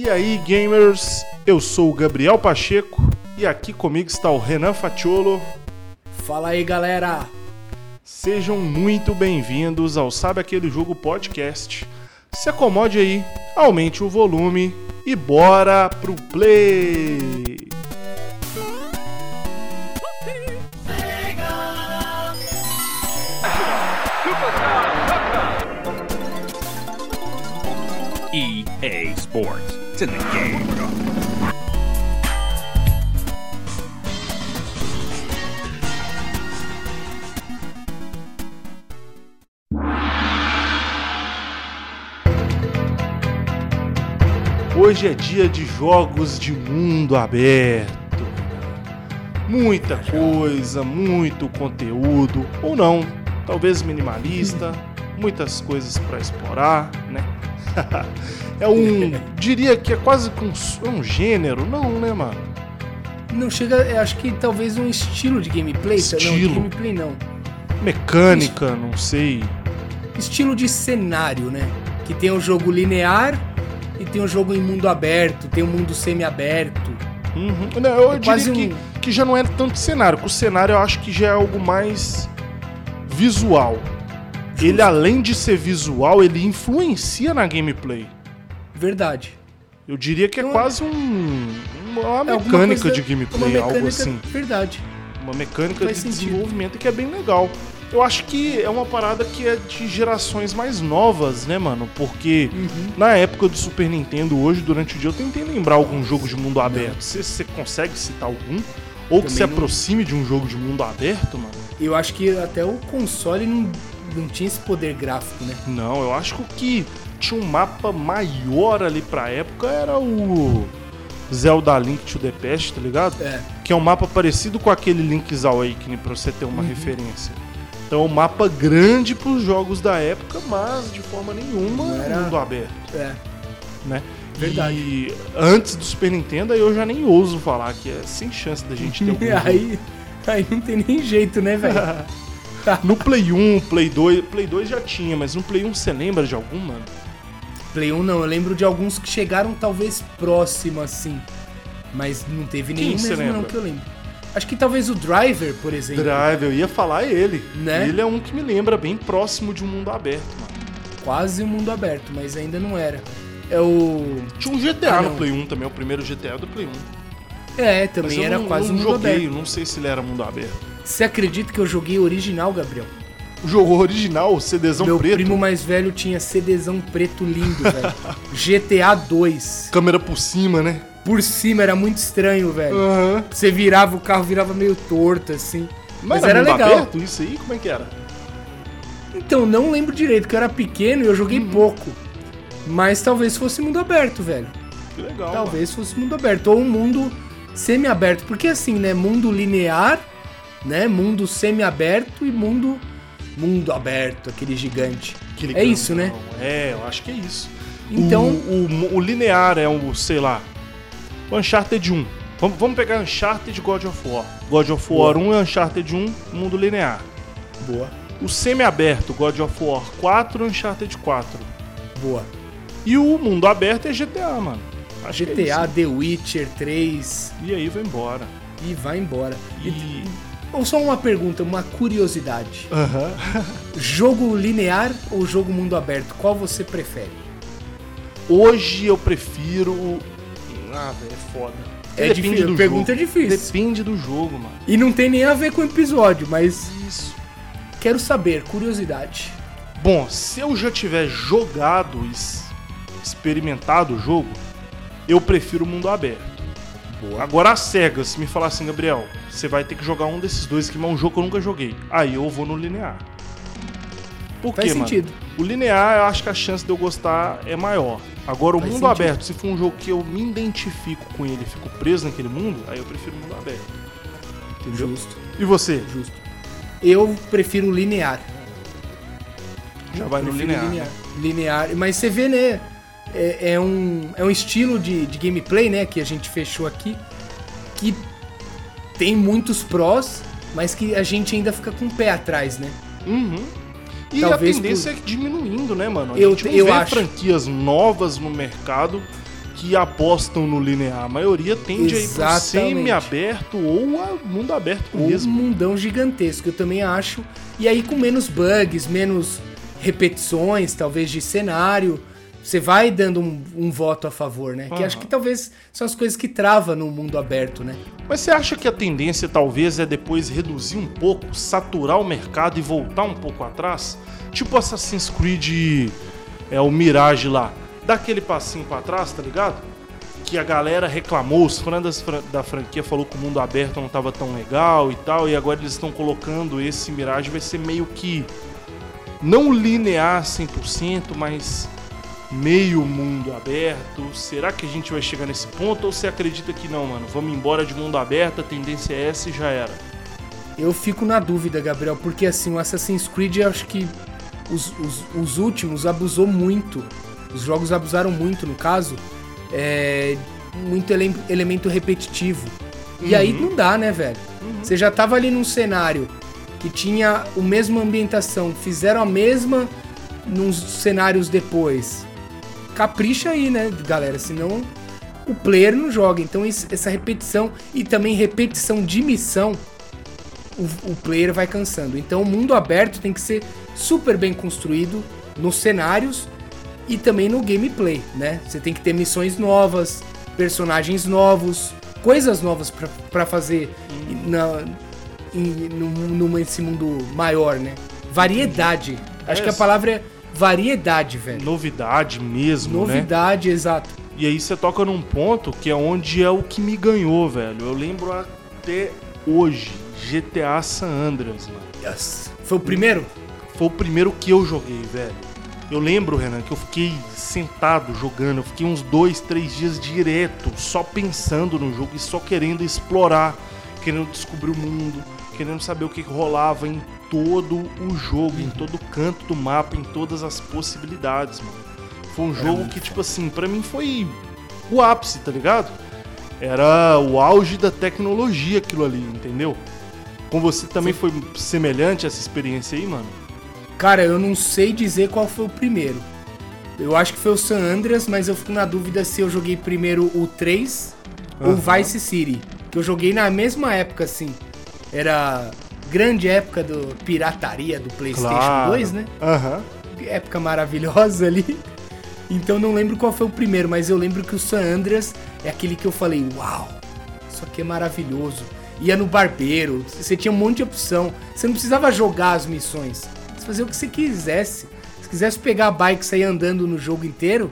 E aí, gamers? Eu sou o Gabriel Pacheco e aqui comigo está o Renan Fatiolo. Fala aí, galera! Sejam muito bem-vindos ao Sabe Aquele Jogo Podcast. Se acomode aí, aumente o volume e bora pro play! EA Sports. It's in the game. Hoje é dia de jogos de mundo aberto. Muita coisa, muito conteúdo, ou não, talvez minimalista, muitas coisas para explorar, né? É um. diria que é quase um, é um gênero, não, né, mano? Não chega. Eu acho que talvez um estilo de gameplay. Estilo. Não, de gameplay não. Mecânica, não sei. Estilo de cenário, né? Que tem o jogo linear e tem o jogo em mundo aberto, tem o mundo semi-aberto. Uhum. Não, eu É diria que, um- que já não é tanto cenário, que o cenário eu acho que já é algo mais visual. Ele, além de ser visual, ele influencia na gameplay. Verdade. Eu diria que é Então, quase um, uma É mecânica coisa- de gameplay, mecânica, algo assim. Verdade. Uma mecânica de sentido. desenvolvimento que é bem legal. Eu acho que é uma parada que é de gerações mais novas, né, mano? Porque Uhum. na época do Super Nintendo, hoje, durante o dia, eu tentei lembrar algum jogo de mundo aberto. Você você consegue citar algum? Ou que Também se não. aproxime de um jogo de mundo aberto, mano? Eu acho que até o console não, não tinha esse poder gráfico, né? Não, eu acho que o que tinha um mapa maior ali pra época era o Zelda Link to the Past, tá ligado? É. Que é um mapa parecido com aquele Link's Awakening, pra você ter Uhum. uma referência. Então, é um mapa grande pros jogos da época, mas de forma nenhuma era- mundo aberto, É. né? Verdade. E antes do Super Nintendo, aí eu já nem ouso falar que é sem chance da gente ter algum E aí, aí não tem nem jeito, né, velho? No Play 1, Play 2, Play 2 já tinha, mas no Play 1 você lembra de algum, mano? Play 1 não, eu lembro de alguns que chegaram talvez próximo assim. Mas não teve Quem nenhum mesmo não lembra? que eu lembro. Acho que talvez o Driver, por exemplo. Drive, eu ia falar ele. Né? Ele é um que me lembra bem próximo de um mundo aberto, mano. Quase um mundo aberto, mas ainda não era. É o. Tinha um GTA Ah, no não. Play 1 também, o primeiro GTA do Play 1. É, Mas também eu era não, quase não um mundo joguei, aberto. não sei se ele era mundo aberto. Você acredita que eu joguei original, Gabriel? O jogo original, CDzão Meu preto, primo mais velho tinha CDzão preto lindo, velho. GTA 2. câmera por cima, né? Por cima era muito estranho, velho. Aham. Você virava, o carro virava meio torto, assim. Mas, Mas era, era mundo legal. aberto isso aí? Como é que era? Então, não lembro direito, porque eu era pequeno e eu joguei Uhum. pouco. Mas talvez fosse mundo aberto, velho. Que legal, Talvez fosse mundo aberto. Ou um mundo semi-aberto. Porque assim, né? Mundo linear, né? Mundo semi-aberto e mundo. Mundo aberto, aquele gigante. Aquele é isso, né? grandão. É, eu acho que é isso. Então- O, o- o linear é o, sei lá, o Uncharted 1. Vamos, vamos pegar Uncharted God of War. God of War Boa. 1 e Uncharted 1, mundo linear. Boa. O semi-aberto, God of War 4 e Uncharted 4. Boa. E o mundo aberto é GTA, mano. Acho que é GTA, isso. The Witcher 3 E aí vai embora. e vai embora. E... E. Ou só uma pergunta, uma curiosidade. Aham. Jogo linear ou jogo mundo aberto? Qual você prefere? Hoje eu prefiro. Ah, velho, é foda. É Depende difícil, do pergunta jogo. é difícil. Depende do jogo, mano. E não tem nem a ver com o episódio, mas Isso. quero saber, curiosidade. Bom, se eu já tiver jogado, es- experimentado o jogo, eu prefiro o mundo aberto. Boa. Agora a SEGA, se me falar assim, Gabriel, você vai ter que jogar um desses dois, que é um jogo que eu nunca joguei. Aí eu vou no linear. Por Faz quê, sentido. mano? O linear, eu acho que a chance de eu gostar é maior. Agora, o Faz mundo sentido. aberto, se for um jogo que eu me identifico com ele e fico preso naquele mundo, aí eu prefiro o mundo aberto. Entendeu? Justo, E você? justo. Eu prefiro linear. Já vai no linear. linear. Linear. Mas você vê, né? É, é um, é um estilo de, de gameplay, né? Que a gente fechou aqui. Que tem muitos prós, mas que a gente ainda fica com o pé atrás, né? Uhum. E Talvez a tendência é diminuindo, né, mano? A Eu- gente não eu vê acho. franquias novas no mercado que apostam no linear. A maioria tende a ir Exatamente. semi-aberto ou a mundo aberto Ou um mesmo. mundão gigantesco, eu também acho. E aí com menos bugs, menos repetições, talvez de cenário, você vai dando um, um voto a favor, né? Que Aham. acho que talvez são as coisas que travam no mundo aberto, né? Mas você acha que a tendência talvez é depois reduzir um pouco, saturar o mercado e voltar um pouco atrás? Tipo Assassin's Creed, é o Mirage lá. Dá aquele passinho pra trás, tá ligado? Que a galera reclamou, os fãs da franquia falou que o mundo aberto não tava tão legal e tal, e agora eles estão colocando esse Mirage vai ser meio que não linear 100%, mas meio mundo aberto. Será que a gente vai chegar nesse ponto ou você acredita que não, mano? Vamos embora de mundo aberto, a tendência é essa e já era. Eu fico na dúvida, Gabriel, porque assim, o Assassin's Creed, eu acho que os, os, os últimos abusou muito. Os jogos abusaram muito, no caso. É, muito ele- elemento repetitivo. E aí não dá, né, velho? Você já tava ali num cenário que tinha a mesma ambientação, fizeram a mesma nos cenários depois. Capricha aí, né, galera? Senão o player não joga. Então esse- essa repetição e também repetição de missão o, o player vai cansando. Então o mundo aberto tem que ser super bem construído nos cenários e também no gameplay, né? Você tem que ter missões novas, personagens novos, coisas novas pra- pra fazer na, em, num- nesse mundo maior, né? Variedade. Acho que a palavra é variedade, velho. Novidade mesmo, né? Novidade, exato. E aí você toca num ponto que é onde é o que me ganhou, velho. Eu lembro até hoje, GTA San Andreas, mano. Foi o primeiro? Foi o primeiro que eu joguei, velho. Eu lembro, Renan, que eu fiquei sentado jogando. Eu fiquei uns dois, três dias direto, só pensando no jogo e só querendo explorar, querendo descobrir o mundo, querendo saber o que que rolava em todo o jogo, em todo canto do mapa, em todas as possibilidades, mano. Foi um jogo que, tipo assim, pra mim foi o ápice, tá ligado? Era o auge da tecnologia aquilo ali, entendeu? Com você também foi semelhante essa experiência aí, mano? Cara, eu não sei dizer qual foi o primeiro. Eu acho que foi o San Andreas, mas eu fico na dúvida se eu joguei primeiro o 3 ou Aham. Vice City. Que eu joguei na mesma época, assim. Era grande época do pirataria do PlayStation 2, né? Aham. Época maravilhosa ali. Então não lembro qual foi o primeiro, mas eu lembro que o San Andreas é aquele que eu falei, uau, isso aqui é maravilhoso. Ia no barbeiro, você tinha um monte de opção. Você não precisava jogar as missões. Você fazia o que você quisesse. Se quisesse pegar a bike e sair andando no jogo inteiro,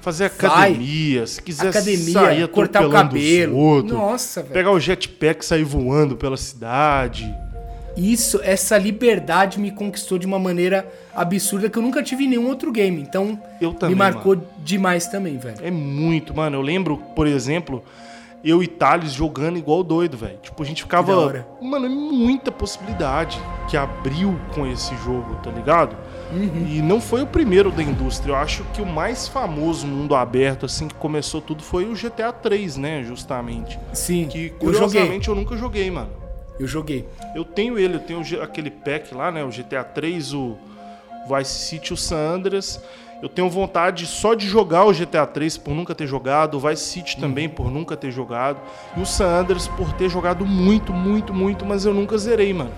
Fazer Vai. academia, se quiser academia, sair cortar o cabelo. Nossa, velho. pegar o jetpack e sair voando pela cidade. Isso, essa liberdade me conquistou de uma maneira absurda que eu nunca tive em nenhum outro game. Então, Eu também, me marcou demais também, velho. É muito, mano. Eu lembro, por exemplo, eu e Thales jogando igual doido, velho. Tipo, a gente ficava. Mano, é muita possibilidade que abriu com esse jogo, tá ligado? Uhum. E não foi o primeiro da indústria. Eu acho que o mais famoso mundo aberto, assim, que começou tudo foi o GTA 3, né? Justamente. Sim, Que eu curiosamente eu nunca joguei, mano. Eu joguei. Eu tenho ele, eu tenho aquele pack lá, né? O GTA 3, o Vice City, o San Andreas. Eu tenho vontade só de jogar o GTA 3 por nunca ter jogado, o Vice City também por nunca ter jogado, e o San Andreas por ter jogado muito, muito, muito, mas eu nunca zerei, mano.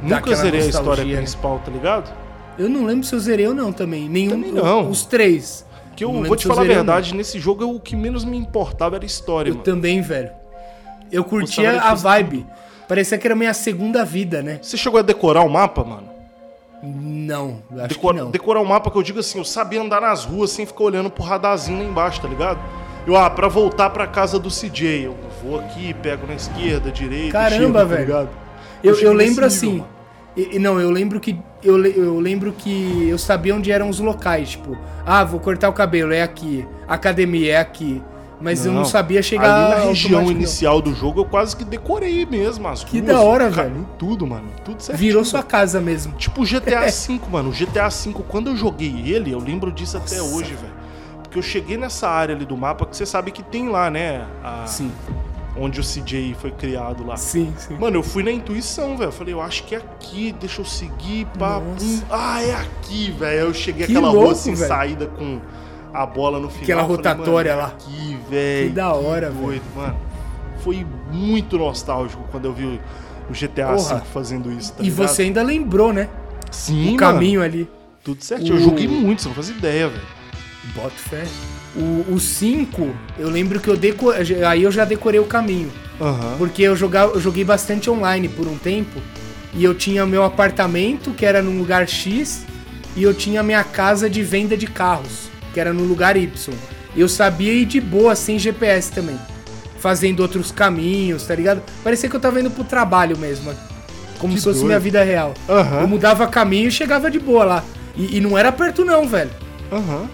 Nunca aquela zerei a história né? principal, tá ligado? Eu não lembro se eu zerei ou não também. Nenhum. Também não. Os três. Que eu Não vou te eu falar a verdade, nesse jogo eu- o que menos me importava era a história, Eu mano. também, velho. Eu curtia a vibe. Parecia que era minha segunda vida, né? Você chegou a decorar o mapa, mano? Não, eu acho Decora- que não. Decorar o mapa que eu digo assim, eu sabia andar nas ruas sem ficar olhando pro radarzinho lá embaixo, tá ligado? Eu, ah, pra voltar pra casa do CJ, eu vou aqui, pego na esquerda, direita, Caramba, chego, tá velho. ligado? Eu, eu nesse lembro nível, assim. mano. e- não, eu lembro que. Eu, eu lembro que eu sabia onde eram os locais. Tipo, ah, vou cortar o cabelo, é aqui. Academia é aqui. Mas eu não sabia chegar Ali na região não. inicial do jogo, eu quase que decorei mesmo as Que ruas, da hora, ca- velho. Tudo, mano. Tudo certo. Virou sua casa mesmo. Tipo o GTA V, mano. O GTA V, quando eu joguei ele, eu lembro disso até Nossa. hoje, velho. Porque eu cheguei nessa área ali do mapa que você sabe que tem lá, né? a- Sim, Onde o CJ foi criado lá. sim, sim. Mano, eu fui na intuição, velho. Eu falei, eu acho que é aqui, deixa eu seguir, pá. Pum. Ah, é aqui, velho. Eu cheguei Que louco, rua sem velho. saída com a bola no final. Aquela eu falei, rotatória mano, lá. Que velho. Que da hora, velho. mano. Foi muito nostálgico quando eu vi o GTA. V fazendo isso, tá E ligado? você ainda lembrou, né? Sim, o mano. caminho ali. Tudo certinho. Eu O- joguei muito, você não faz ideia, velho. Boto fé. O 5, eu lembro que eu deco... aí eu já decorei o caminho. Aham. Porque eu, jogava, eu joguei bastante online por um tempo. E eu tinha meu apartamento, que era num lugar X, e eu tinha minha casa de venda de carros, que era no lugar Y. E eu sabia ir de boa, sem GPS também. Fazendo outros caminhos, tá ligado? Parecia que eu tava indo pro trabalho mesmo. Como Que se fosse doido. minha vida real. Aham. Eu mudava caminho e chegava de boa lá. E, e não era perto não, velho. Aham.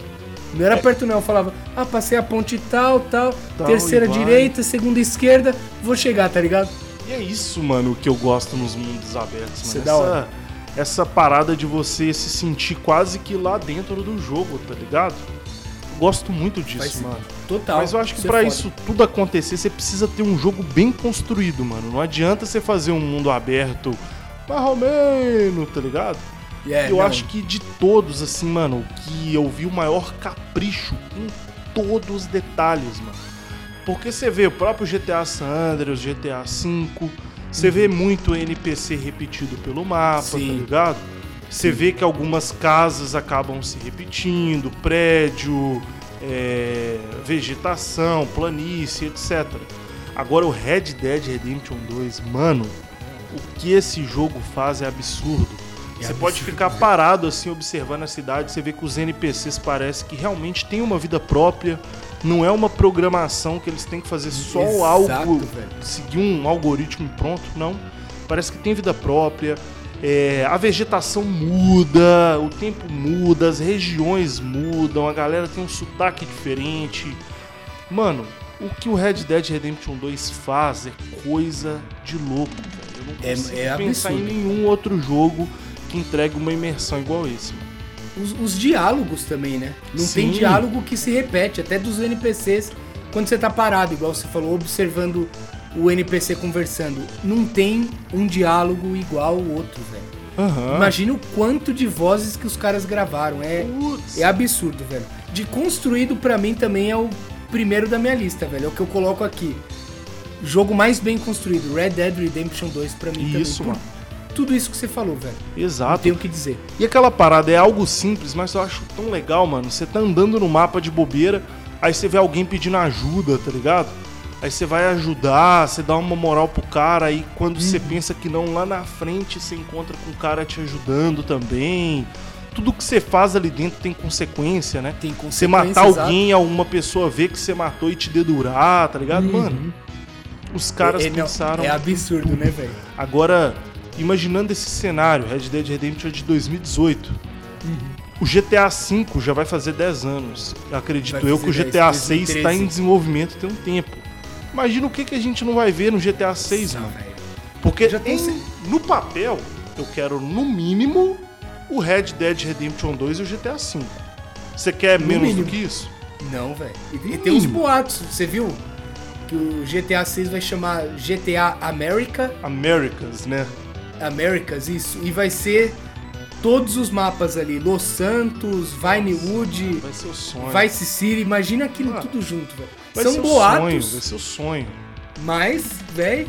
Não era perto não, eu falava, ah, passei a ponte tal, tal, Tal, terceira direita, segunda esquerda, vou chegar, tá ligado? E é isso, mano, que eu gosto nos mundos abertos, Isso é mano. da hora. Essa, parada de você se sentir quase que lá dentro do jogo, tá ligado? Gosto muito disso, mano. Total. Mas eu acho que é pra foda. isso tudo acontecer, você precisa ter um jogo bem construído, mano. Não adianta você fazer um mundo aberto mais ou menos, tá ligado? É, eu não. acho que de todos, assim, mano, que eu vi o maior capricho em todos os detalhes, mano. Porque você vê o próprio GTA San Andreas, GTA V, você vê muito NPC repetido pelo mapa, Uhum. Sim. tá ligado? Você vê que algumas casas acabam se repetindo, prédio, é, vegetação, planície, etc. Agora o Red Dead Redemption 2, mano, o que esse jogo faz é absurdo. É você pode absurdo, ficar né? parado assim observando a cidade, você vê que os NPCs parece que realmente têm uma vida própria, não é uma programação que eles têm que fazer só Exato, algo, velho. seguir um algoritmo pronto, não. Parece que tem vida própria. é, a vegetação muda, o tempo muda, as regiões mudam, a galera tem um sotaque diferente. Mano, o que o Red Dead Redemption 2 faz é coisa de louco, velho. Eu não É- consigo é pensar em absurdo. nenhum outro jogo que entregue uma imersão igual esse. Mano. Os, os diálogos também, né? Não Sim. tem diálogo que se repete, até dos NPCs, quando você tá parado, igual você falou, observando o NPC conversando. Não tem um diálogo igual ao outro, velho. Aham. Imagina o quanto de vozes que os caras gravaram. É, Putz. é absurdo, velho. De construído, pra mim, também é o primeiro da minha lista, velho. É o que eu coloco aqui. Jogo mais bem construído, Red Dead Redemption 2 pra mim também. Isso, Por mano. Tudo isso que você falou, velho. Não Exato. tenho o que dizer. E aquela parada é algo simples, mas eu acho tão legal, mano. Você tá andando no mapa de bobeira, aí você vê alguém pedindo ajuda, tá ligado? Aí você vai ajudar, você dá uma moral pro cara, aí quando você pensa que não, lá na frente você encontra com o cara te ajudando também. Tudo que você faz ali dentro tem consequência, né? Tem Você consequência, matar exato. alguém, alguma pessoa ver que você matou e te dedurar, tá ligado? Mano, os caras é, não, pensaram. é absurdo, né, velho? Agora, imaginando esse cenário, Red Dead Redemption é de 2018. O GTA V já vai fazer 10 anos. Acredito eu que o GTA 10, 6 está em 2013. desenvolvimento tem um tempo. Imagina o que, que a gente não vai ver no GTA 6, Nossa, mano. velho. Porque em- no papel, eu quero no mínimo o Red Dead Redemption 2 e o GTA V. Você quer No menos mínimo. do que isso? Não, velho. E, e tem uns boatos, você viu? Que o GTA 6 vai chamar GTA America, Americas, né? Americas, isso. E vai ser todos os mapas ali. Los Santos, Vinewood, Vai ser o sonho. Vice City. Imagina aquilo Ah, tudo junto, velho. São ser boatos, sonho, vai ser o sonho. mas, velho,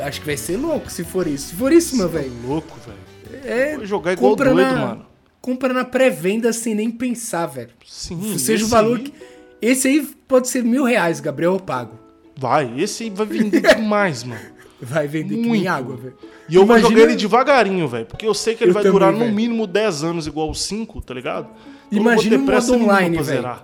acho que vai ser louco se for isso. Se for isso, meu é velho, louco, velho. é... Vou jogar igual compra doido, na- mano. Compra na pré-venda sem nem pensar, velho. Sim, Seja o valor aí- que... Esse aí pode ser mil reais, Gabriel, eu pago. Vai, esse aí vai vender demais, mano. Vai vender que nem Muito. água, velho. E eu vou Imagina- jogar ele devagarinho, velho. Porque eu sei que ele Eu vai também, durar no velho. mínimo 10 anos igual o 5, tá ligado? Então Imagina vou um modo online, velho.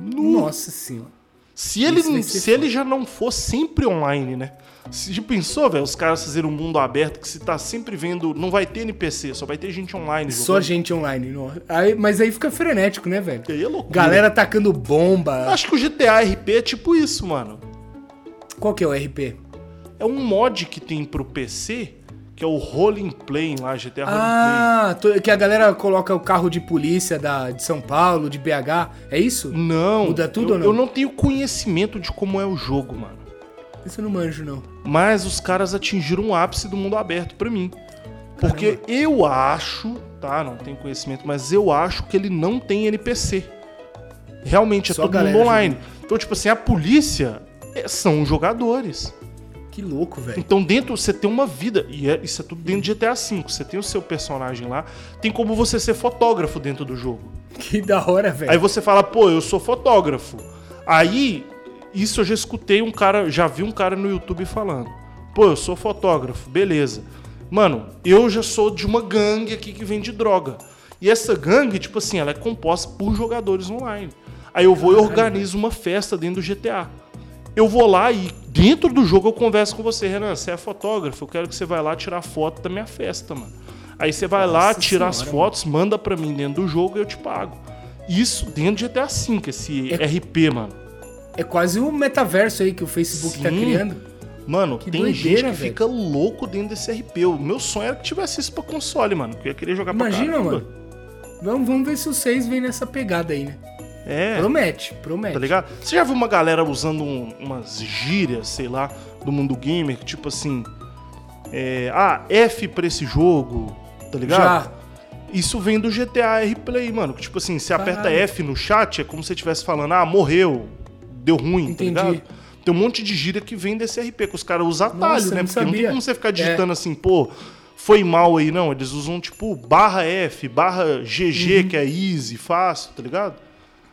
Nossa senhora. Se ele, se ele já não for sempre online, né? Se já pensou, velho, os caras fazerem um mundo aberto que se tá sempre vendo. Não vai ter NPC, só vai ter gente online. Só jogando. gente online. Não. Aí, mas aí fica frenético, né, velho? Aí é loucura. Galera tacando bomba. Acho que o GTA RP é tipo isso, mano. Qual que é o RP? É um mod que tem pro PC, que é o Rolling Play lá, GTA Rolling Ah, to- que a galera coloca o carro de polícia da, de São Paulo, de BH. É isso? Play. Não. Muda tudo eu, ou não? Eu não tenho conhecimento de como é o jogo, mano. Isso eu não manjo, não. Mas os caras atingiram o ápice do mundo aberto pra mim. Porque eu acho, tá? Não tenho conhecimento, mas eu acho que ele não tem NPC. Realmente é Só todo mundo online. Então, tipo assim, a polícia é- são os jogadores. Que louco, velho. Então dentro você tem uma vida, e é- isso é tudo dentro de GTA V. Você tem o seu personagem lá, tem como você ser fotógrafo dentro do jogo. Que da hora, velho. Aí você fala, pô, eu sou fotógrafo. Aí, isso eu já escutei um cara, já vi um cara no YouTube falando. Pô, eu sou fotógrafo, beleza. Mano, eu já sou de uma gangue aqui que vende droga. E essa gangue, tipo assim, ela é composta por jogadores online. Aí eu vou e organizo uma festa dentro do GTA. Eu vou lá e dentro do jogo eu converso com você, Renan. Você é fotógrafo, eu quero que você vá lá tirar foto da minha festa, mano. Aí você vai lá, Nossa tira as Senhora, fotos, manda pra mim dentro do jogo e eu te pago. Isso dentro de GTA V, esse É- RP, mano. É quase o metaverso aí que o Facebook tá Sim. criando. Mano, Que tem doideira, gente que velho. fica louco dentro desse RP. O meu sonho era que tivesse isso pra console, mano. Que eu ia querer jogar Imagina, pra caramba. mano. Vamos, vamos ver se os seis vêm nessa pegada aí, né? É, Promete, promete. tá ligado? Você já viu uma galera usando um- umas gírias, sei lá, do mundo gamer, tipo assim. É, ah, F pra esse jogo, tá ligado? Já. Isso vem do GTA R-Play, mano. Que tipo assim, você aperta Caralho. F no chat, é como se você estivesse falando, ah, morreu, deu ruim, Entendi. tá ligado? Tem um monte de gíria que vem desse RP, que os caras usam atalho, Nossa, né? Porque não tem sabia. como você ficar É. digitando assim, pô, foi mal aí, não. Eles usam tipo barra F, barra GG, Uhum. que é easy, fácil, tá ligado?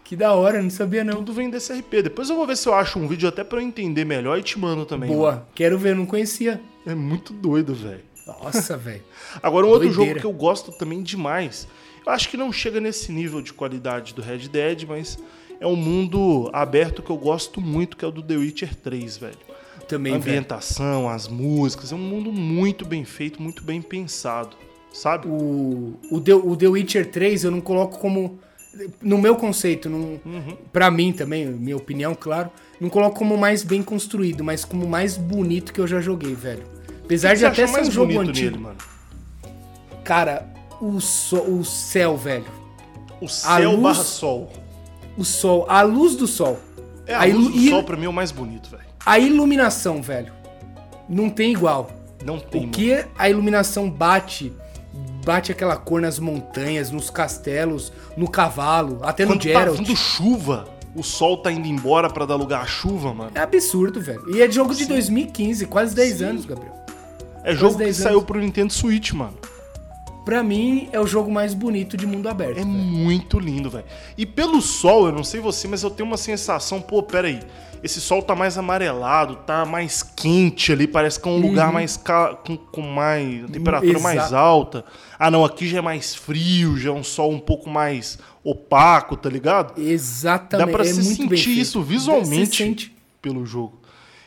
Que da hora, não sabia não. Tudo vem desse RP. Depois eu vou ver se eu acho um vídeo até pra eu entender melhor e te mando também. mano. Boa. Quero ver, não conhecia. É muito doido, velho. Nossa, velho. Agora, um outro Doideira. jogo que eu gosto também demais. Eu acho que não chega nesse nível de qualidade do Red Dead, mas é um mundo aberto que eu gosto muito, que é o do The Witcher 3, velho. A Também, velho. ambientação, as músicas, é um mundo muito bem feito, muito bem pensado, sabe? O, o, The, o The Witcher 3 eu não coloco como. No meu conceito, Uhum. pra mim também, minha opinião, claro, não coloco como mais bem construído, mas como mais bonito que eu já joguei, velho. Apesar que de você até ser um jogo antigo. nele, mano? Cara, o, so, o céu, velho. O céu luz- barra sol. O sol, a luz do sol. É, a, A luz do sol pra mim é o mais bonito, velho. A iluminação, velho. Não tem igual. Não tem, O mano. que a iluminação bate, bate aquela cor nas montanhas, nos castelos, no cavalo, até no Quando tá Geralt. vindo chuva, o sol tá indo embora pra dar lugar à chuva, mano. É absurdo, velho. E é jogo de 2015, quase 10 Sim. anos, Gabriel. É jogo que 10 saiu anos. pro Nintendo Switch, mano. Pra mim, é o jogo mais bonito de mundo aberto. É muito lindo, velho. E pelo sol, eu não sei você, mas eu tenho uma sensação, pô, pera aí. Esse sol tá mais amarelado, tá mais quente ali, parece que é um lugar mais ca- com, com mais temperatura mais Exato. alta. Ah, não, aqui já é mais frio, já é um sol um pouco mais opaco, tá ligado? Exatamente. Dá pra é se sentir isso Se visualmente sente. pelo jogo.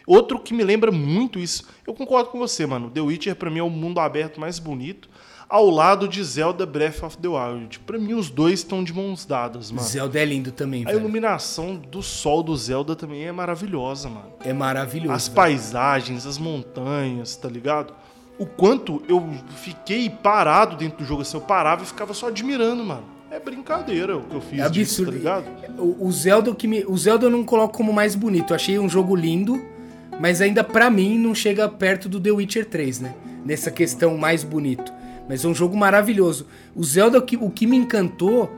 Outro que me lembra muito isso, eu concordo com você, mano. The Witcher pra mim é o mundo aberto mais bonito, ao lado de Zelda Breath of the Wild. Pra mim os dois estão de mãos dadas, mano. Zelda é lindo também, A velho. iluminação do sol do Zelda também é maravilhosa, mano. É maravilhoso. As velho. paisagens, as montanhas, tá ligado? O quanto eu fiquei parado dentro do jogo assim, eu parava e ficava só admirando, mano. É brincadeira o que eu fiz É disso, absurdo. tá ligado? O, o Zelda que me, o Zelda eu não coloco como mais bonito. Eu achei um jogo lindo, mas ainda pra mim não chega perto do The Witcher 3, né? Nessa questão mais bonito. Mas é um jogo maravilhoso. O Zelda o que, o que me encantou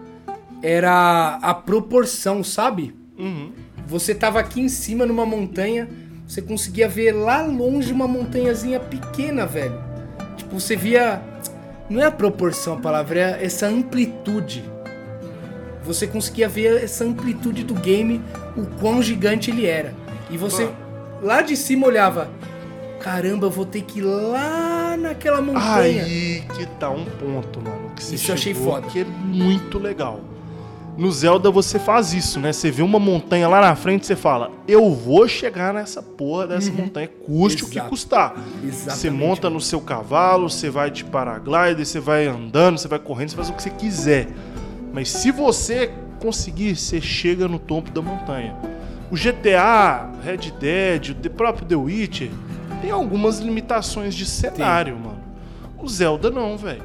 era a proporção, sabe? Uhum. Você tava aqui em cima numa montanha, você conseguia ver lá longe uma montanhazinha pequena, velho. Tipo, você via. Não é a proporção a palavra, é essa amplitude. Você conseguia ver essa amplitude do game, o quão gigante ele era. E você Mano. lá de cima olhava. Caramba, eu vou ter que ir lá naquela montanha. Aí que tá um ponto, mano. Que você Isso eu achei foda. Que é muito legal. No Zelda você faz isso, né? Você vê uma montanha lá na frente, você fala: Eu vou chegar nessa porra dessa montanha, custe o que Uhum. Exato. custar. Exatamente. Você monta no seu cavalo, você vai de paraglider, você vai andando, você vai correndo, você faz o que você quiser. Mas se você conseguir, você chega no topo da montanha. O GTA, Red Dead, o próprio The Witcher, tem algumas limitações de cenário, mano. O Zelda não, velho.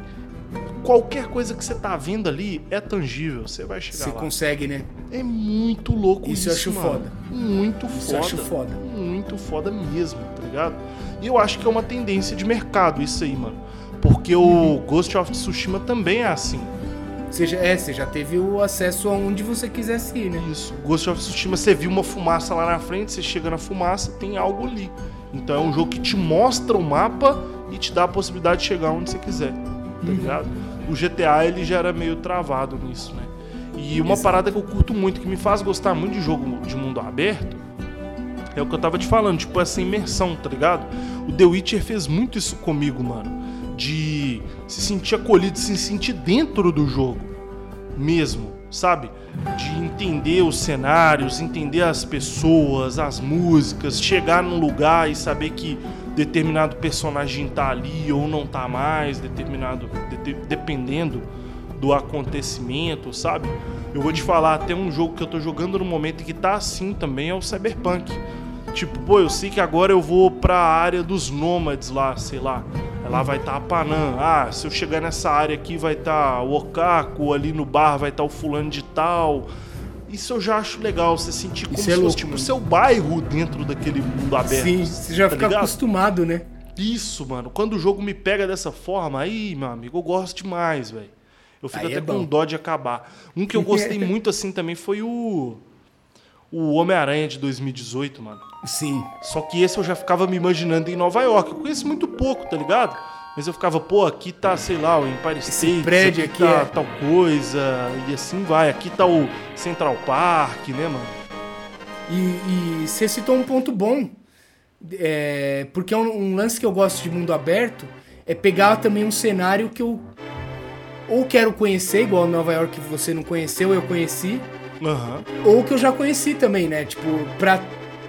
Qualquer coisa que você tá vendo ali é tangível, você vai chegar Você lá. consegue, né? É muito louco Isso isso, eu acho mano. foda. Muito Isso foda. eu acho foda. Muito foda mesmo, tá ligado? E eu acho que é uma tendência de mercado isso aí, mano. Porque o Ghost of Tsushima também é assim. Você já, é, você já teve o acesso aonde você quisesse ir, né? Isso. Ghost of Tsushima, você viu uma fumaça lá na frente, você chega na fumaça, tem algo ali. Então é um jogo que te mostra o mapa e te dá a possibilidade de chegar onde você quiser. Tá ligado? O GTA ele já era meio travado nisso, né? E uma Exato. parada que eu curto muito, que me faz gostar muito de jogo de mundo aberto, é o que eu tava te falando, tipo, essa imersão, tá ligado? O The Witcher fez muito isso comigo, mano. De se sentir acolhido, se sentir dentro do jogo mesmo, sabe? De entender os cenários, entender as pessoas, as músicas, chegar num lugar e saber que determinado personagem tá ali ou não tá mais, determinado de- dependendo do acontecimento, sabe? Eu vou te falar, até um jogo que eu tô jogando no momento e que tá assim também é o Cyberpunk. Tipo, pô, eu sei que agora eu vou pra área dos nômades lá, sei lá. Lá vai estar tá a Panam. Ah, se eu chegar nessa área aqui vai estar tá o Okaku, ali no bar vai estar tá o fulano de tal. Isso eu já acho legal, você sentir como Isso se é fosse louco, tipo o mano. seu bairro dentro daquele mundo aberto. Sim, você já tá fica ligado? acostumado, né? Isso, mano. Quando o jogo me pega dessa forma, aí, meu amigo, eu gosto demais, velho. Eu fico Aí até é com dó de acabar. Um que eu gostei muito assim também foi o. O Homem-Aranha de 2018, mano. Sim. Só que esse eu já ficava me imaginando em Nova York. Eu conheço muito pouco, tá ligado? Mas eu ficava, pô, aqui tá, sei lá, o Empire State, prédio aqui tá é- tal coisa, e assim vai. Aqui tá o Central Park, né, mano? E, e você citou um ponto bom, é, porque é um, um lance que eu gosto de mundo aberto, é pegar também um cenário que eu ou quero conhecer, igual Nova York que você não conheceu, eu conheci, Aham. ou que eu já conheci também, né? Tipo, pra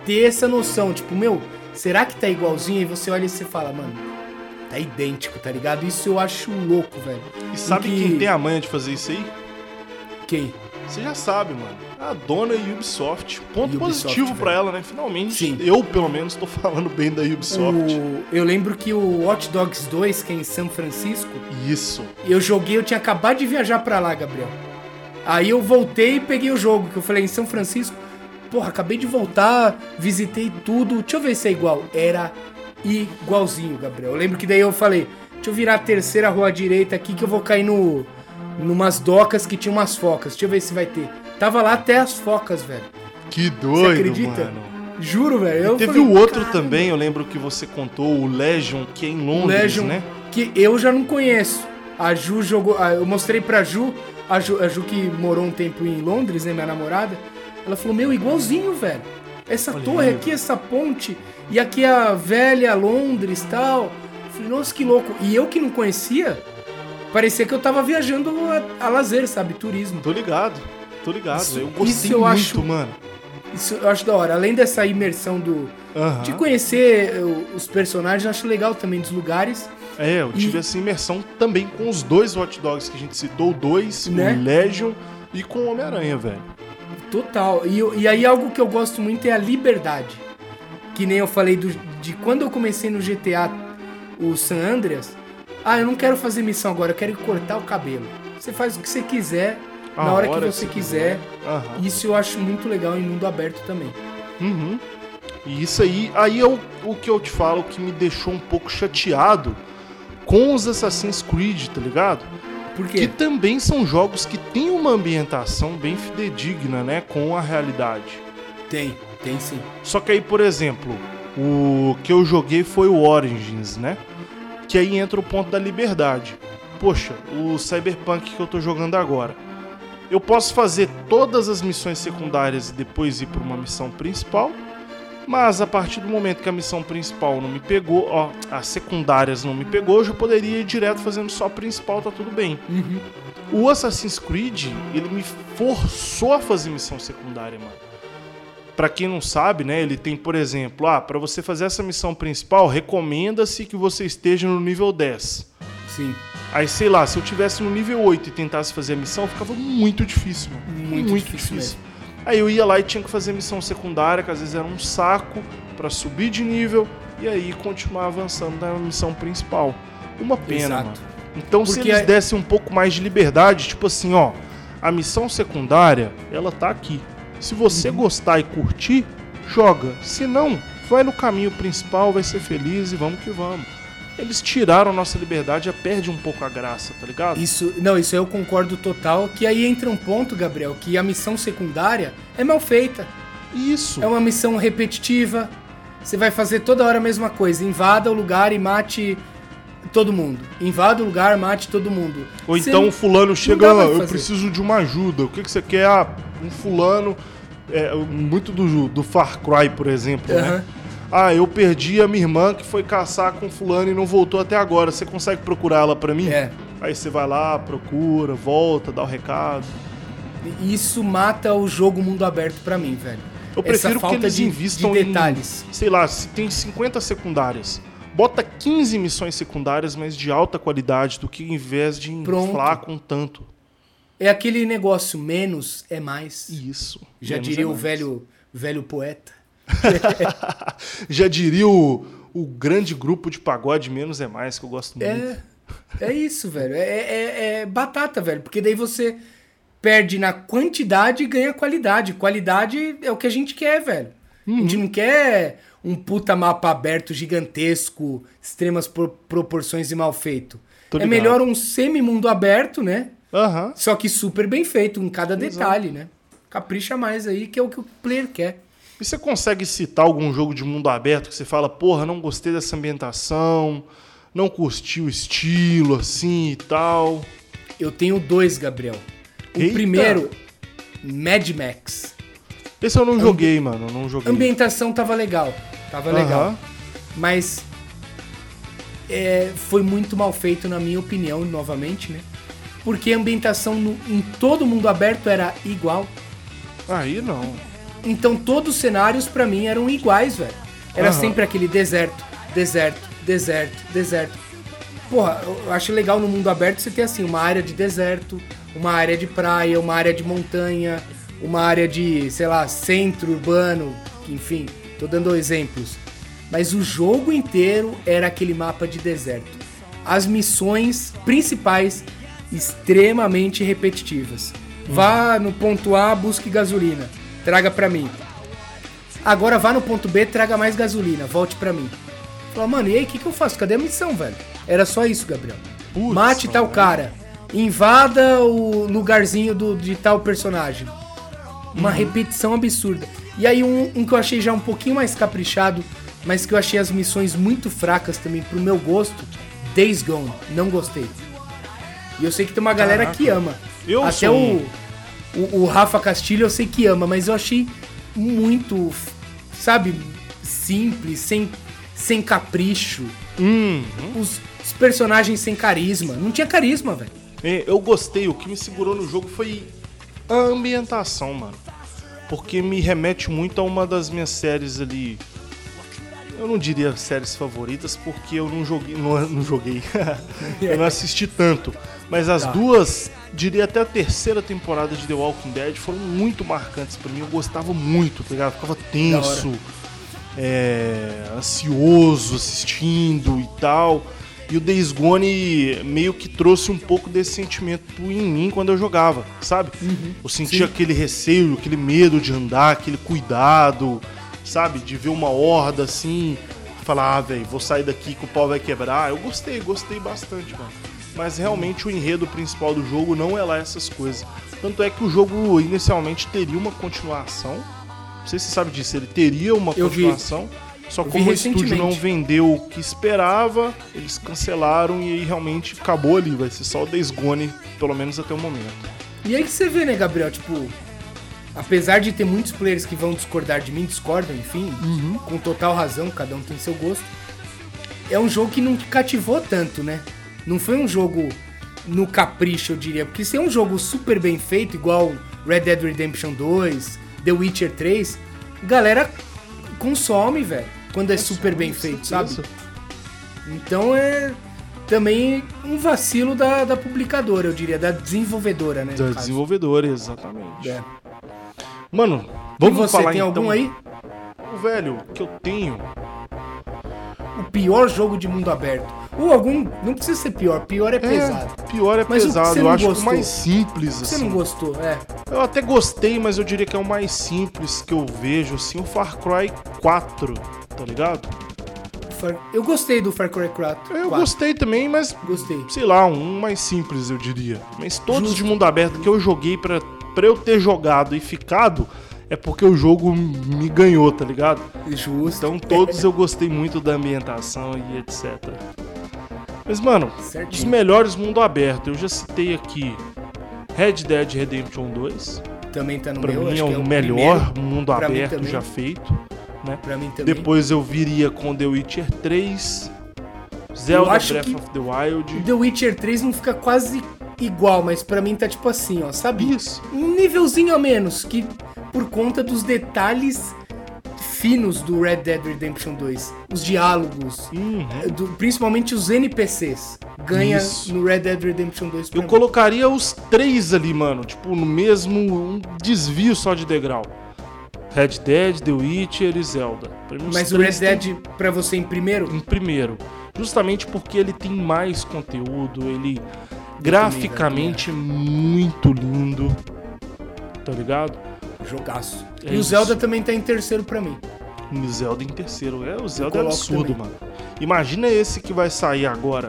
ter essa noção, tipo, meu, será que tá igualzinho? E você olha e você fala, mano, tá idêntico, tá ligado? Isso eu acho louco, velho. E sabe que- quem tem a manha de fazer isso aí? Quem? Você já sabe, mano. A dona Ubisoft. Ponto Ubisoft, positivo pra ela, né? Finalmente. Sim. Eu, pelo menos, tô falando bem da Ubisoft. O- eu lembro que o Watch Dogs 2, que é em São Francisco, Isso. eu joguei, eu tinha acabado de viajar pra lá, Gabriel. Aí eu voltei e peguei o jogo, que eu falei em São Francisco. Porra, acabei de voltar, visitei tudo. Deixa eu ver se é igual. Era igualzinho, Gabriel. Eu lembro que daí eu falei, deixa eu virar a terceira rua direita aqui que eu vou cair no numas docas que tinha umas focas. Deixa eu ver se vai ter. Tava lá até as focas, velho. Que Você doido, acredita? mano. Juro, velho. Teve falei, o outro "Caramba". também, eu lembro que você contou, o Legion, que é em Londres, Legion, né? que eu já não conheço. A Ju jogou. Eu mostrei pra Ju a, Ju, a Ju que morou um tempo em Londres, né? Minha namorada. Ela falou: Meu, igualzinho, velho. Essa Olha torre aí, aqui, essa ponte. E aqui a velha Londres tal. Eu falei: Nossa, que louco. E eu que não conhecia, parecia que eu tava viajando a, a lazer, sabe? Turismo. Tô ligado, tô ligado. Isso- eu gostei isso eu muito, acho- mano. Isso eu acho da hora. Além dessa imersão do. De conhecer eh, os personagens, eu acho legal também dos lugares. É, eu tive E- essa imersão também com os dois Watch Dogs que a gente citou, 2, Né? o Legion e com o Homem-Aranha, velho. Total. E, e aí algo que eu gosto muito é a liberdade. Que nem eu falei do- de quando eu comecei no GTA, o San Andreas. Ah, eu não quero fazer missão agora, eu quero cortar o cabelo. Você faz o que você quiser, A na hora, hora que que você você quiser. Aham. Isso eu acho muito legal em mundo aberto também. Uhum. E isso aí, aí é o, o que eu te falo que me deixou um pouco chateado com os Assassin's Creed, tá ligado? Por Que quê? também são jogos que têm uma ambientação bem fidedigna, né, com a realidade. Tem, tem sim. Só que aí, por exemplo, o que eu joguei foi o Origins, né? Que aí entra o ponto da liberdade. Poxa, o Cyberpunk que eu tô jogando agora. Eu posso fazer todas as missões secundárias e depois ir para uma missão principal, mas a partir do momento que a missão principal não me pegou, ó, as secundárias não me pegou, eu já poderia ir direto fazendo só a principal, tá tudo bem. Uhum. O Assassin's Creed, ele me forçou a fazer missão secundária, mano. Pra quem não sabe, né, ele tem, por exemplo, ah, para você fazer essa missão principal, recomenda-se que você esteja no nível 10. Sim. Aí, sei lá, se eu tivesse no nível 8 e tentasse fazer a missão, ficava muito difícil, mano. Muito difícil mesmo. Aí eu ia lá e tinha que fazer missão secundária, que às vezes era um saco pra subir de nível e aí continuar avançando na missão principal. Uma pena, Exato. mano. Então, se Porque eles é- dessem um pouco mais de liberdade, tipo assim, ó, a missão secundária, ela tá aqui. Se você Uhum. gostar e curtir, joga. Se não, vai no caminho principal, vai ser feliz e vamos que vamos. Eles tiraram a nossa liberdade, já perde um pouco a graça, tá ligado? Isso, não, isso eu concordo total. Que aí entra um ponto, Gabriel, que a missão secundária é mal feita. Isso. É uma missão repetitiva. Você vai fazer toda hora a mesma coisa. Invada o lugar e mate todo mundo. Invada o lugar, mate todo mundo. Ou Você então o fulano chega, "Ah, eu fazer." preciso de uma ajuda. O que, que você quer? Ah, um fulano. é, muito do, do Far Cry, por exemplo, Aham. né? Ah, eu perdi a minha irmã que foi caçar com fulano e não voltou até agora. Você consegue procurar ela pra mim? É. Aí você vai lá, procura, volta, dá o recado. Isso mata o jogo mundo aberto pra mim, velho. Eu Essa prefiro que eles de, invistam de em- detalhes. sei lá, se tem 50 secundárias, bota 15 missões secundárias, mas de alta qualidade, do que em vez de Pronto. inflar com tanto. É aquele negócio, menos é mais. Isso. Já Menos diria é o mais. velho, velho poeta. Já diria o, o grande grupo de pagode Menos é Mais, que eu gosto muito. É, é isso, velho. É, é- é batata, velho. Porque daí você perde na quantidade e ganha qualidade. Qualidade é o que a gente quer, velho. A Uhum. gente não quer um puta mapa aberto gigantesco, extremas pro- proporções e mal feito. Tô É ligado. melhor um semi-mundo aberto, né? Aham. Só que super bem feito em cada detalhe, né? Capricha mais aí, que é o que o player quer. E você consegue citar algum jogo de mundo aberto que você fala, porra, não gostei dessa ambientação, não curti o estilo, assim e tal? Eu tenho dois, Gabriel. O Eita. primeiro, Mad Max. Esse eu não joguei, mano, eu não A joguei. ambientação tava legal. Tava legal. Mas é, foi muito mal feito, na minha opinião, novamente, né? Porque a ambientação no- em todo mundo aberto era igual. Aí não. Então todos os cenários pra mim eram iguais, velho. Era Aham. sempre aquele deserto, deserto, deserto, deserto. Porra, eu acho legal no mundo aberto você ter assim, uma área de deserto, uma área de praia, uma área de montanha, uma área de, sei lá, centro urbano, enfim, tô dando exemplos. Mas o jogo inteiro era aquele mapa de deserto. As missões principais extremamente repetitivas. Vá no ponto A, busque gasolina, traga pra mim. Agora vá no ponto B, traga mais gasolina, volte pra mim. Fala, mano, e aí, o que, que eu faço? Cadê a missão, velho? Era só isso, Gabriel. Putz, Mate tal mano. cara. Invada o lugarzinho do, de tal personagem. Uma Uhum. repetição absurda. E aí, um, um que eu achei já um pouquinho mais caprichado, mas que eu achei as missões muito fracas também pro meu gosto: Days Gone. Não gostei. E eu sei que tem uma galera Caraca. que ama. Eu Até sou o. o, o Rafa Castilho eu sei que ama, mas eu achei muito, sabe, simples, sem, sem capricho. Hum, Os, os personagens sem carisma. Não tinha carisma, velho. É, Eu gostei, o que me segurou no jogo foi a ambientação, mano. Porque me remete muito a uma das minhas séries ali. Eu não diria séries favoritas, porque eu não joguei. Não, não joguei. eu não assisti tanto. Mas as Tá. duas, diria até a terceira temporada de The Walking Dead, foram muito marcantes pra mim. Eu gostava muito, tá ligado? Ficava tenso, é, ansioso assistindo e tal. E o Days Gone meio que trouxe um pouco desse sentimento em mim quando eu jogava, sabe? Eu sentia aquele receio, aquele medo de andar, aquele cuidado, sabe? De ver uma horda assim, falar, ah, velho, vou sair daqui que o pau vai quebrar. Eu gostei, gostei bastante, mano. Mas realmente o enredo principal do jogo não é lá essas coisas. Tanto é que o jogo inicialmente teria uma continuação. Não sei se você sabe disso, ele teria uma Eu vi. continuação. Só Eu vi como o estúdio não vendeu o que esperava, eles cancelaram e aí realmente acabou ali. Vai ser só o Days Gone, pelo menos até o momento. E aí que você vê, né, Gabriel? Tipo, apesar de ter muitos players que vão discordar de mim, discordam, enfim, com total razão, cada um tem seu gosto. É um jogo que não te cativou tanto, né? Não foi um jogo no capricho, eu diria. Porque se é um jogo super bem feito, igual Red Dead Redemption 2, The Witcher 3, galera consome, velho. Quando é super bem feito, sabe? Então é também um vacilo da, da publicadora, eu diria, da desenvolvedora, né? Da desenvolvedora, exatamente. É. Mano, E vamos você falar tem então. algum aí? O velho que eu tenho. O pior jogo de mundo aberto. Ou algum. Não precisa ser pior, pior é pesado. É, pior é Mas pesado. Eu acho o mais simples, Você assim. não gostou, é. Eu até gostei, mas eu diria que é o mais simples que eu vejo, assim, o Far Cry 4, tá ligado? Eu gostei do Far Cry 4. Eu 4. gostei também, mas Gostei. sei lá, um mais simples, eu diria. Mas todos de mundo aberto que eu joguei pra, pra eu ter jogado e ficado, é porque o jogo me ganhou, tá ligado? Justo. Então todos eu gostei muito da ambientação e etc. Mas, mano, Certinho. os melhores mundo aberto, eu já citei aqui Red Dead Redemption 2. Também tá no Pra meu, mim é que o o melhor primeiro. mundo Pra aberto já feito. Né? Pra mim também. Depois eu viria com The Witcher 3, Zelda Breath of the Wild. The Witcher 3 não fica quase igual, mas pra mim tá tipo assim, ó, sabe? Isso. Um nívelzinho a menos, que por conta dos detalhes finos do Red Dead Redemption 2. Os diálogos, Uhum. do- principalmente os NPCs. Ganha Isso. no Red Dead Redemption 2 pra Eu mim. colocaria os três ali, mano. Tipo, no mesmo um desvio só de degrau. Red Dead, The Witcher e Zelda. Mas o Red Dead pra você em primeiro? em primeiro. Justamente porque ele tem mais conteúdo, ele graficamente é muito lindo. Tá ligado? Jogaço. É e o isso. Zelda também tá em terceiro pra mim. E Zelda em terceiro. É, o Zelda é absurdo, também. mano. Imagina esse que vai sair agora.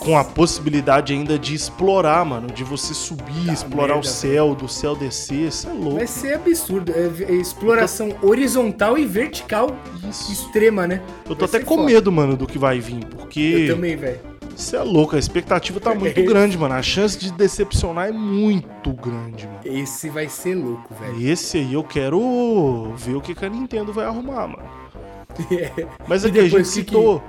Com a possibilidade ainda de explorar, mano. De você subir, Tá explorar o merda, céu, do céu descer. Isso é louco. Vai ser absurdo. É, é exploração horizontal e vertical Isso. extrema, né? Eu tô Vai até com foda. medo, mano, do que vai vir. Porque. Eu também, velho. Isso é louco. A expectativa tá muito É. grande, mano. A chance de decepcionar é muito grande, mano. Esse vai ser louco, velho. Esse aí eu quero ver o que, que a Nintendo vai arrumar, mano. Mas E aqui a gente depois, que citou.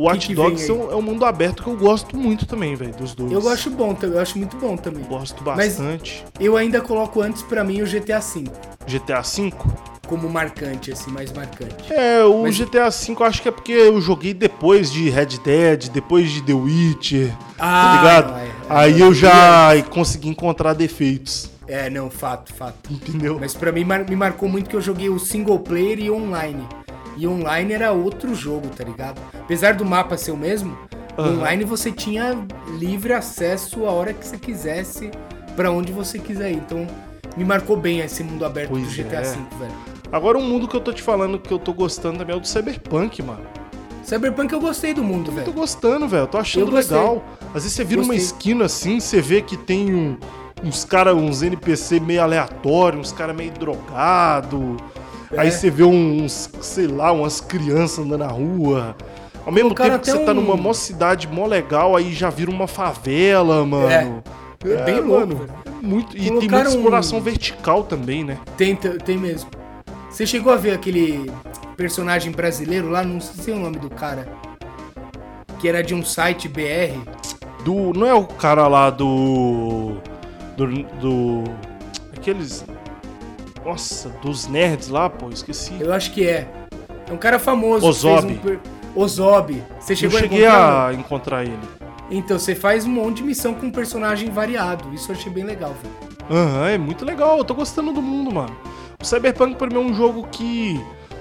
O Watch que Dogs vem é um, é mundo aberto que eu gosto muito também, velho, dos dois. Eu acho bom, eu acho muito bom também. Gosto Mas- bastante. Eu ainda coloco antes pra mim o GTA V GTA V? como marcante, assim, mais marcante. É, o Mas- GTA V eu acho que é porque eu joguei depois de Red Dead, depois de The Witcher, Ah, tá ligado? não, é. Aí eu já consegui encontrar defeitos, É, não, fato, fato. entendeu? Mas pra mim me marcou muito que eu joguei o single player e online. E online era outro jogo, tá ligado? Apesar do mapa ser o mesmo, Aham. online você tinha livre acesso a hora que você quisesse, pra onde você quiser ir. Então, me marcou bem esse mundo aberto Pois do GTA é. V, velho. Agora um mundo que eu tô te falando que eu tô gostando também é o do Cyberpunk, mano. Cyberpunk eu gostei do mundo, Eu tô velho. gostando, velho. Tô achando legal. Às vezes você vira uma Gostei. esquina assim, você vê que tem um- uns cara, uns NPC meio aleatórios, uns cara meio drogado. É. Aí você vê uns, sei lá, umas crianças andando na rua. Ao mesmo tempo que você tá um- numa mó cidade mó legal, aí já vira uma favela, mano. É bem louco, velho. é Muito, e tem muita Colocaram um- exploração vertical também, né? Tem, tem mesmo. Você chegou a ver aquele personagem brasileiro lá, não sei o nome do cara. Que era de um site BR. Do, não é o cara lá do. Do. do aqueles. Nossa, dos nerds lá, pô, esqueci. Eu acho que é. É um cara famoso. Ozob. um per- Ozob. Você chegou a cheguei encontrar? a encontrar ele. Então, você faz um monte de missão com um personagem variado. Isso eu achei bem legal, velho. Aham, é muito legal, eu tô gostando do mundo, mano. O Cyberpunk pra mim é um jogo que,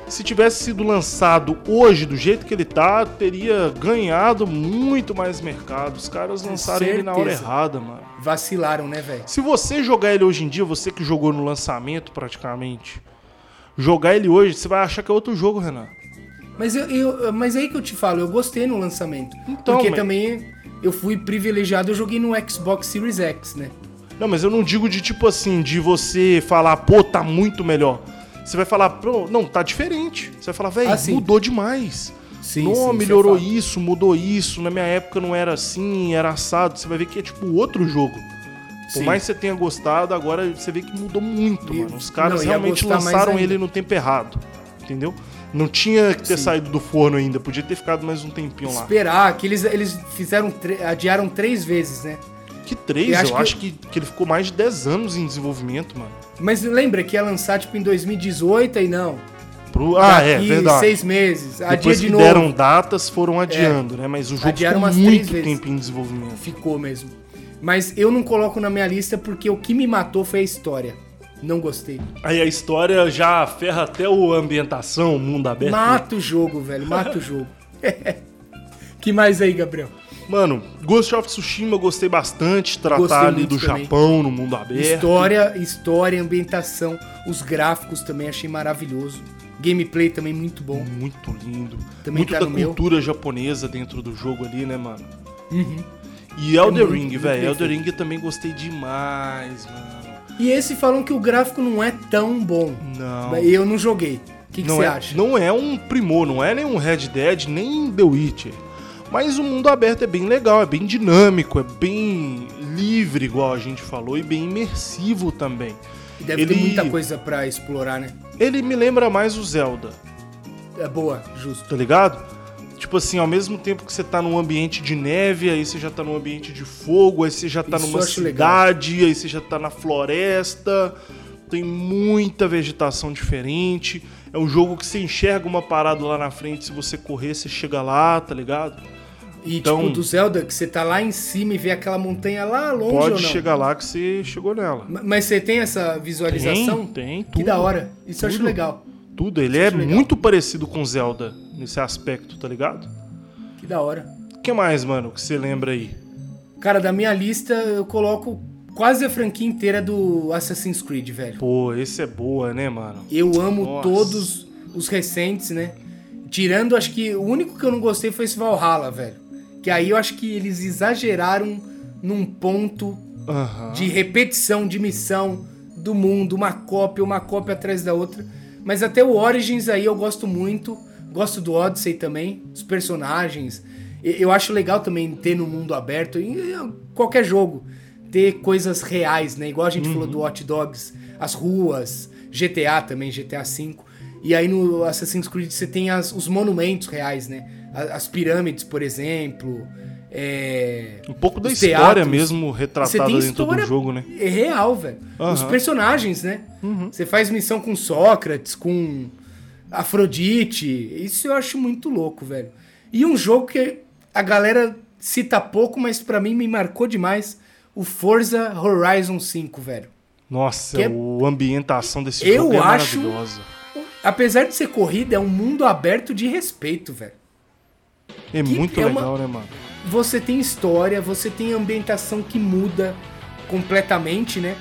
se tivesse sido lançado hoje do jeito que ele tá, teria ganhado muito mais mercado. Os caras lançaram ele na hora errada, mano. Vacilaram, né, velho? Se você jogar ele hoje em dia, você que jogou no lançamento praticamente, jogar ele hoje, você vai achar que é outro jogo, Renan. Mas, eu, eu- mas aí que eu te falo, eu gostei no lançamento. Então, porque mas- também eu fui privilegiado, eu joguei no Xbox Series X, né? Não, mas eu não digo de tipo assim, de você falar, pô, tá muito melhor. Você vai falar, pô, não, tá diferente. Você vai falar, velho, Ah, mudou demais. Sim, não, sim, é melhorou isso, mudou isso. Na minha época não era assim, era assado. Você vai ver que é tipo outro jogo. Por Sim. mais que você tenha gostado, agora você vê que mudou muito, E- mano. Os caras não, realmente lançaram ele no tempo errado. Entendeu? Não tinha que ter Sim. saído do forno ainda, podia ter ficado mais um tempinho lá. Esperar, que eles, eles fizeram, adiaram três vezes, né? Que três? Eu Eu acho acho, que- que... Que, ele ficou mais de 10 anos em desenvolvimento, mano. Mas lembra que ia lançar, tipo, em 2018 e não. Pro... Ah, é, verdade. seis meses. Adia Depois de que novo. deram datas, foram adiando, né? Mas o jogo Adiaram ficou muito vezes. tempo em desenvolvimento. Ficou mesmo. Mas eu não coloco na minha lista porque o que me matou foi a história. Não gostei. Aí a história já ferra até o ambientação, o mundo aberto. Mata o jogo, velho. Mata o jogo. que mais aí, Gabriel? Mano, Ghost of Tsushima eu gostei bastante, tratar Gostei ali do também. Japão, no mundo aberto. História, história, ambientação, os gráficos também achei maravilhoso. Gameplay também muito bom. Muito lindo. Também muito tá da no meu. cultura japonesa dentro do jogo ali, né, mano? E Elder muito, Ring, velho. Elder. Ring eu também gostei demais, mano. E esse falam que o gráfico não é tão bom. Não. Eu não joguei. O que que você é, acha? Não é um primor, não é nem um Red Dead, nem The Witcher. Mas o mundo aberto é bem legal, é bem dinâmico, é bem livre, igual a gente falou, e bem imersivo também. E Deve ter muita coisa pra explorar, né? Ele me lembra mais o Zelda, É boa, justo. tá ligado? Tipo assim, ao mesmo tempo que você tá num ambiente de neve, aí você já tá num ambiente de fogo, aí você já tá Isso numa cidade, aí você já tá na floresta. Tem muita vegetação diferente. É um jogo que você enxerga uma parada lá na frente, se você correr, você chega lá, tá ligado? E Então- tipo, do Zelda, que você tá lá em cima e vê aquela montanha lá longe ou Pode não? chegar lá que você chegou nela. Ma- Mas você tem essa visualização? Tem, tem, Que tudo. da hora. Isso eu acho Tudo. legal. Tudo, ele é legal. muito parecido com Zelda nesse aspecto, tá ligado? Que da hora. O que mais, mano, que você lembra aí? Cara, da minha lista eu coloco quase a franquia inteira do Assassin's Creed, velho. Pô, esse é boa, né, mano? Eu amo Nossa. todos os recentes, né? Tirando, acho que o único que eu não gostei foi esse Valhalla, velho. Que aí eu acho que eles exageraram num ponto de repetição de missão do mundo, uma cópia, uma cópia atrás da outra. Mas até o Origins aí eu gosto muito. Gosto do Odyssey também, os personagens. Eu acho legal também ter no mundo aberto, em qualquer jogo, ter coisas reais, né? Igual a gente falou do Hot Dogs, as ruas, GTA também, GTA V. E aí no Assassin's Creed você tem as- os monumentos reais, né? As pirâmides, por exemplo. É... Um pouco da os história teatros. mesmo retratada dentro do jogo, né? É real, velho. Os. Uhum. personagens, né? Você faz missão com Sócrates, com Afrodite. Isso eu acho muito louco, velho. E um jogo que a galera cita pouco, mas pra mim me marcou demais. O Forza Horizon 5, velho. Nossa, Que é- a ambientação desse Eu jogo é acho- maravilhosa. Apesar de ser corrida, é um mundo aberto de respeito, velho. É muito é uma- legal, né, mano? você tem história, você tem ambientação que muda completamente, né?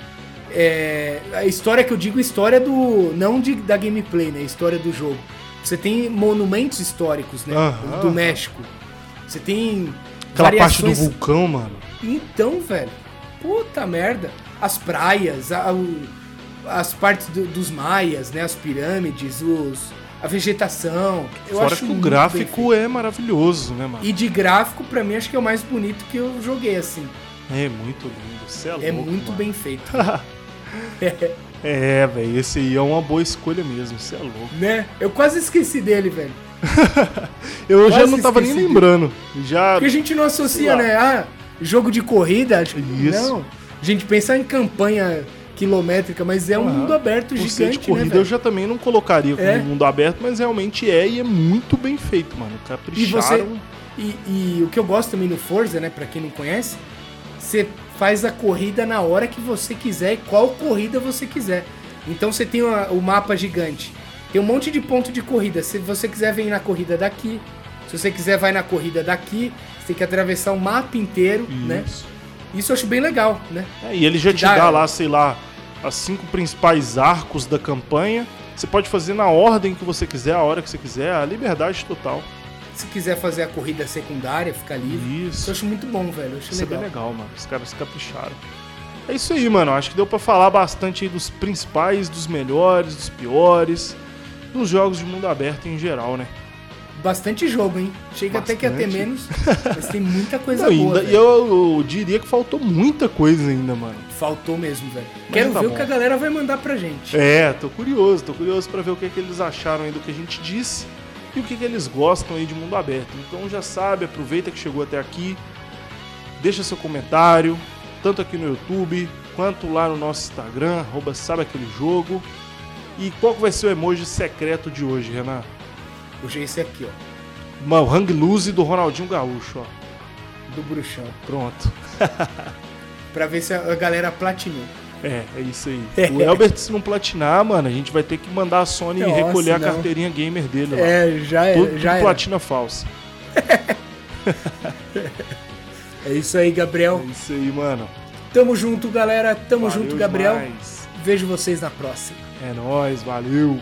É, a história que eu digo, história do. não de, da gameplay, né? História do jogo. Você tem monumentos históricos, né? Aham. Do México. Você tem. Aquela parte do variações- vulcão, mano. Então, velho. Puta merda. As praias, a- o- as partes do- dos maias, né? As pirâmides, os, a vegetação. Eu Fora acho que o gráfico é maravilhoso, né, mano? e de gráfico, pra mim, acho que é o mais bonito que eu joguei, assim. É muito lindo. Você é, É louco, muito mano. bem feito. É, velho, esse aí é uma boa escolha mesmo. Você é louco. né? Eu quase esqueci dele, velho. Eu já Quase não tava nem lembrando. Já. Porque a gente não associa, né? Ah, jogo de corrida. Acho que Isso. Não. A gente pensa em campanha quilométrica, mas é um Aham. mundo aberto Por ser gigante, de corrida né, eu já também não colocaria como É. mundo aberto, mas realmente é e é muito bem feito, mano. E Capricharam. você. E, e o que eu gosto também no Forza, né? Pra quem não conhece, você faz a corrida na hora que você quiser e qual corrida você quiser. Então você tem uma- o mapa gigante. Tem um monte de ponto de corrida. Se você quiser, vem na corrida daqui. Se você quiser, vai na corrida daqui. Você tem que atravessar o mapa inteiro, né? Isso. Isso eu acho bem legal, né? É, e ele já te Dá- dá lá, sei lá, as cinco principais arcos da campanha. Você pode fazer na ordem que você quiser, a hora que você quiser, a liberdade total. Se quiser fazer a corrida secundária, ficar livre. Isso eu acho muito bom, velho. Eu acho Isso é legal. bem legal, mano. Os caras capricharam. É isso aí, mano. Acho que deu pra falar bastante aí dos principais, dos melhores, dos piores, dos jogos de mundo aberto em geral, né? Bastante jogo, hein? Chega até que ia ter Bastante. menos, mas tem muita coisa Não, boa. e eu, eu diria que faltou muita coisa ainda, mano. Faltou mesmo, velho. Quero tá ver bom. o que a galera vai mandar pra gente. É, tô curioso, tô curioso pra ver o que, que eles acharam aí do que a gente disse e o que, que eles gostam aí de mundo aberto. Então já sabe, aproveita que chegou até aqui, deixa seu comentário, tanto aqui no YouTube quanto lá no nosso Instagram, arroba sabe aquele jogo. E qual vai ser o emoji secreto de hoje, Renan? É esse aqui, ó. Uma o Hang Loose do Ronaldinho Gaúcho, ó. Do bruxão. Pronto. Pra ver se a galera platinou. É, é isso aí. O Elbert, se não platinar, mano, a gente vai ter que mandar a Sony Nossa, recolher a não. carteirinha gamer dele lá. É, já é. Tudo, já tudo é. platina falsa. É isso aí, Gabriel. É isso aí, mano. Tamo junto, galera. Tamo Valeu junto, Gabriel. demais. Vejo vocês na próxima. É nóis, valeu.